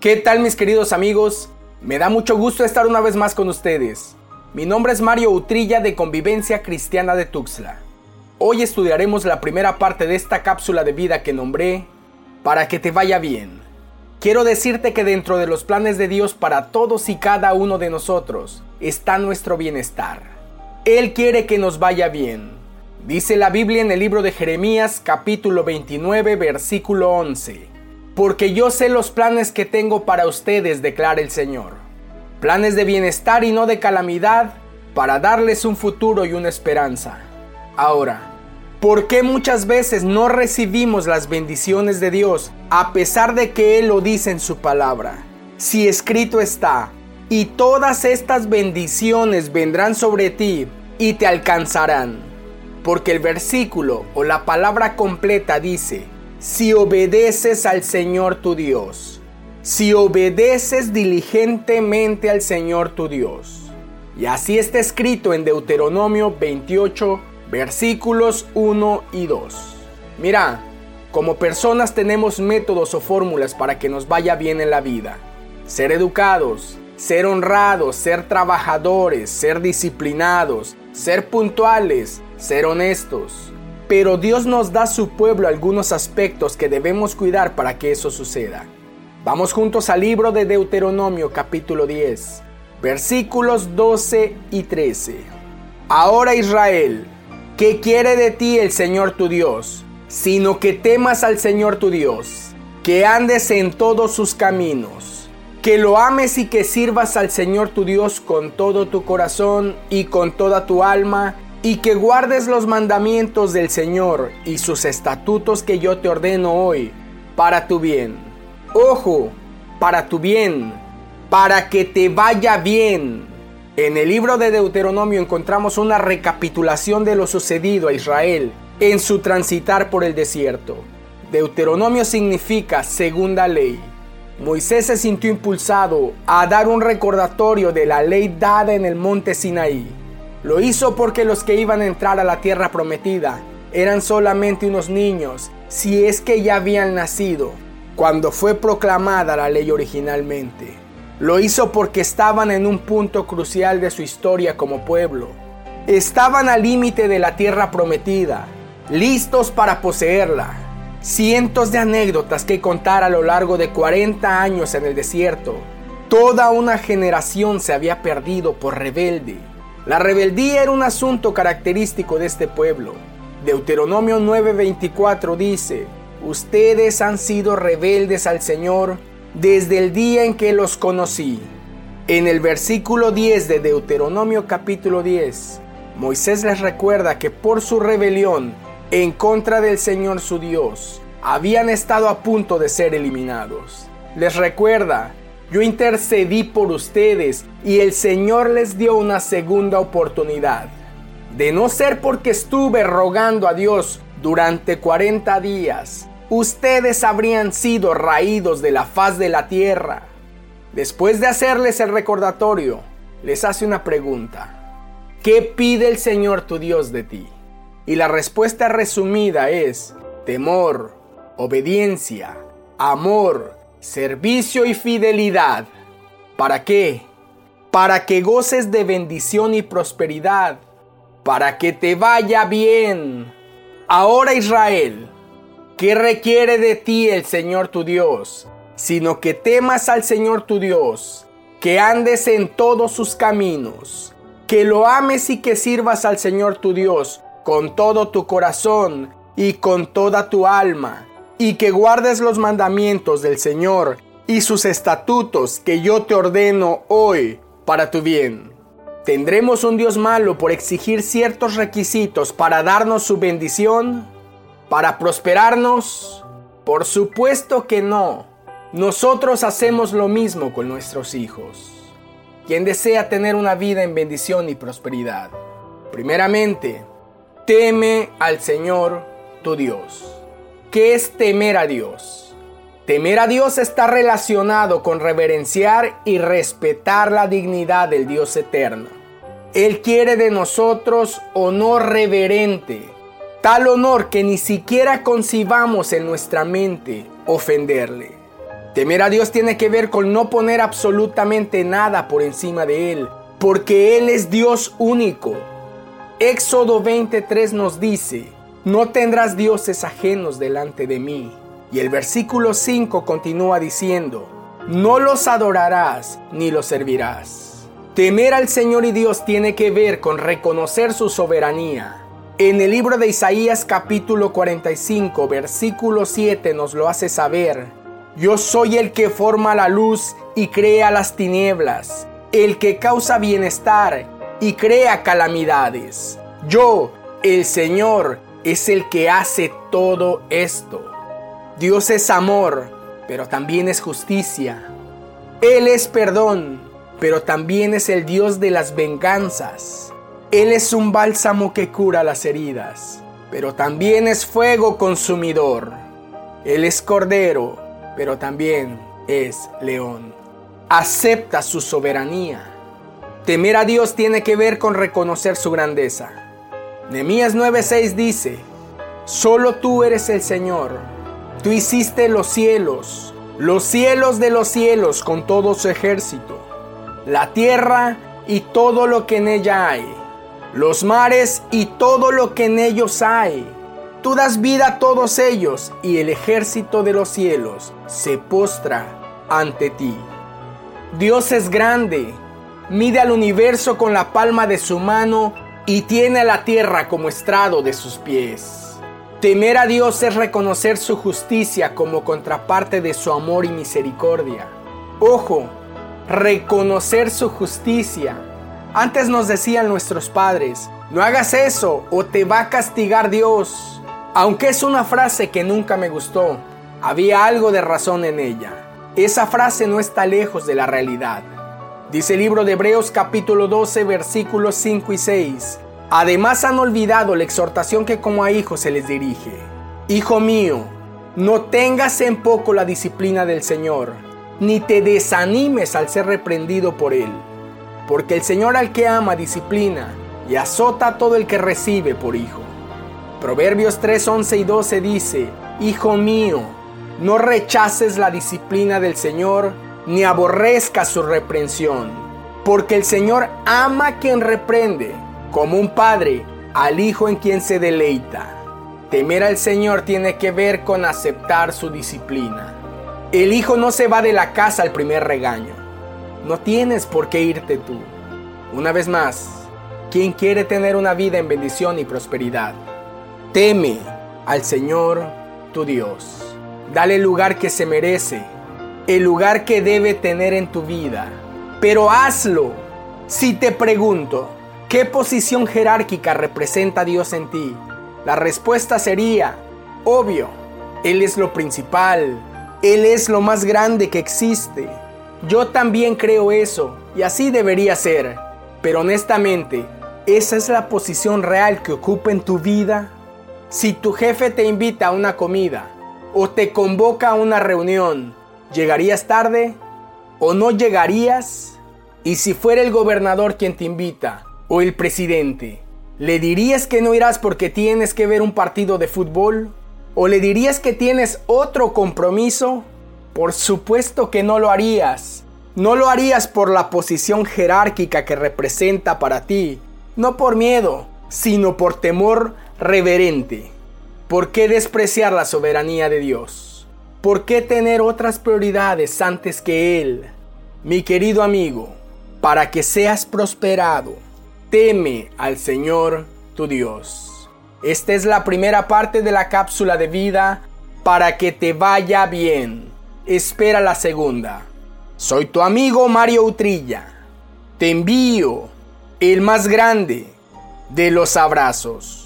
¿Qué tal mis queridos amigos? Me da mucho gusto estar una vez más con ustedes. Mi nombre es Mario Utrilla de Convivencia Cristiana de Tuxtla. Hoy estudiaremos la primera parte de esta cápsula de vida que nombré Para que te vaya bien. Quiero decirte que dentro de los planes de Dios para todos y cada uno de nosotros está nuestro bienestar. Él quiere que nos vaya bien. Dice la Biblia en el libro de Jeremías capítulo 29 versículo 11 porque yo sé los planes que tengo para ustedes, declara el Señor. Planes de bienestar y no de calamidad, para darles un futuro y una esperanza. Ahora, ¿por qué muchas veces no recibimos las bendiciones de Dios a pesar de que Él lo dice en su palabra? Si escrito está, y todas estas bendiciones vendrán sobre ti y te alcanzarán. Porque el versículo o la palabra completa dice, si obedeces al Señor tu Dios, si obedeces diligentemente al Señor tu Dios. Y así está escrito en Deuteronomio 28, versículos 1 y 2. Mira, como personas tenemos métodos o fórmulas para que nos vaya bien en la vida. Ser educados, ser honrados, ser trabajadores, ser disciplinados, ser puntuales, ser honestos pero Dios nos da a su pueblo algunos aspectos que debemos cuidar para que eso suceda. Vamos juntos al libro de Deuteronomio capítulo 10, versículos 12 y 13. Ahora Israel, ¿qué quiere de ti el Señor tu Dios? Sino que temas al Señor tu Dios, que andes en todos sus caminos, que lo ames y que sirvas al Señor tu Dios con todo tu corazón y con toda tu alma y que guardes los mandamientos del Señor y sus estatutos que yo te ordeno hoy, para tu bien. Ojo, para tu bien, para que te vaya bien. En el libro de Deuteronomio encontramos una recapitulación de lo sucedido a Israel en su transitar por el desierto. Deuteronomio significa segunda ley. Moisés se sintió impulsado a dar un recordatorio de la ley dada en el monte Sinaí lo hizo porque los que iban a entrar a la tierra prometida eran solamente unos niños, si es que ya habían nacido, cuando fue proclamada la ley originalmente. Lo hizo porque estaban en un punto crucial de su historia como pueblo. Estaban al límite de la tierra prometida, listos para poseerla. Cientos de anécdotas que contar a lo largo de 40 años en el desierto. Toda una generación se había perdido por rebelde la rebeldía era un asunto característico de este pueblo. Deuteronomio 9:24 dice, Ustedes han sido rebeldes al Señor desde el día en que los conocí. En el versículo 10 de Deuteronomio capítulo 10, Moisés les recuerda que por su rebelión en contra del Señor su Dios, habían estado a punto de ser eliminados. Les recuerda yo intercedí por ustedes y el Señor les dio una segunda oportunidad. De no ser porque estuve rogando a Dios durante 40 días, ustedes habrían sido raídos de la faz de la tierra. Después de hacerles el recordatorio, les hace una pregunta. ¿Qué pide el Señor tu Dios de ti? Y la respuesta resumida es temor, obediencia, amor, servicio y fidelidad. ¿Para qué? Para que goces de bendición y prosperidad, para que te vaya bien. Ahora Israel, ¿qué requiere de ti el Señor tu Dios? Sino que temas al Señor tu Dios, que andes en todos sus caminos, que lo ames y que sirvas al Señor tu Dios con todo tu corazón y con toda tu alma y que guardes los mandamientos del Señor y sus estatutos que yo te ordeno hoy para tu bien. ¿Tendremos un Dios malo por exigir ciertos requisitos para darnos su bendición? ¿Para prosperarnos? Por supuesto que no. Nosotros hacemos lo mismo con nuestros hijos. Quien desea tener una vida en bendición y prosperidad, primeramente, teme al Señor tu Dios. ¿Qué es temer a Dios? Temer a Dios está relacionado con reverenciar y respetar la dignidad del Dios eterno. Él quiere de nosotros honor reverente, tal honor que ni siquiera concibamos en nuestra mente ofenderle. Temer a Dios tiene que ver con no poner absolutamente nada por encima de Él, porque Él es Dios único. Éxodo 23 nos dice, no tendrás dioses ajenos delante de mí. Y el versículo 5 continúa diciendo, no los adorarás ni los servirás. Temer al Señor y Dios tiene que ver con reconocer su soberanía. En el libro de Isaías capítulo 45 versículo 7 nos lo hace saber yo soy el que forma la luz y crea las tinieblas, el que causa bienestar y crea calamidades. Yo, el Señor, es el que hace todo esto. Dios es amor, pero también es justicia. Él es perdón, pero también es el Dios de las venganzas. Él es un bálsamo que cura las heridas, pero también es fuego consumidor. Él es cordero, pero también es león. Acepta su soberanía. Temer a Dios tiene que ver con reconocer su grandeza. Nehemías 9:6 dice: Solo tú eres el Señor. Tú hiciste los cielos, los cielos de los cielos con todo su ejército, la tierra y todo lo que en ella hay, los mares y todo lo que en ellos hay Tú das vida a todos ellos y el ejército de los cielos se postra ante ti. Dios es grande, mide al universo con la palma de su mano y tiene a la tierra como estrado de sus pies. Temer a Dios es reconocer su justicia como contraparte de su amor y misericordia. Ojo, reconocer su justicia. Antes nos decían nuestros padres, no hagas eso o te va a castigar Dios. Aunque es una frase que nunca me gustó, había algo de razón en ella. Esa frase no está lejos de la realidad. Dice el libro de Hebreos capítulo 12 versículos 5 y 6. Además han olvidado la exhortación que como a hijos se les dirige. Hijo mío, no tengas en poco la disciplina del Señor, ni te desanimes al ser reprendido por Él. Porque el Señor al que ama disciplina y azota a todo el que recibe por hijo. Proverbios 3, 11 y 12 dice, Hijo mío, no rechaces la disciplina del Señor, ni aborrezcas su reprensión, porque el Señor ama a quien reprende, como un padre al hijo en quien se deleita. Temer al Señor tiene que ver con aceptar su disciplina. El hijo no se va de la casa al primer regaño. No tienes por qué irte tú. Una vez más, ¿quién quiere tener una vida en bendición y prosperidad? Teme al Señor tu Dios. Dale el lugar que se merece, el lugar que debe tener en tu vida. Pero hazlo. Si te pregunto, ¿qué posición jerárquica representa Dios en ti? La respuesta sería, obvio, Él es lo principal, Él es lo más grande que existe. Yo también creo eso, y así debería ser. Pero honestamente, ¿esa es la posición real que ocupa en tu vida? Si tu jefe te invita a una comida o te convoca a una reunión, ¿llegarías tarde o no llegarías? Y si fuera el gobernador quien te invita o el presidente, ¿le dirías que no irás porque tienes que ver un partido de fútbol? ¿O le dirías que tienes otro compromiso? Por supuesto que no lo harías. No lo harías por la posición jerárquica que representa para ti, no por miedo, sino por temor reverente. ¿Por qué despreciar la soberanía de Dios? ¿Por qué tener otras prioridades antes que Él? Mi querido amigo, para que seas prosperado, teme al Señor tu Dios. Esta es la primera parte de la cápsula de vida para que te vaya bien. Espera la segunda. Soy tu amigo Mario Utrilla. Te envío el más grande de los abrazos.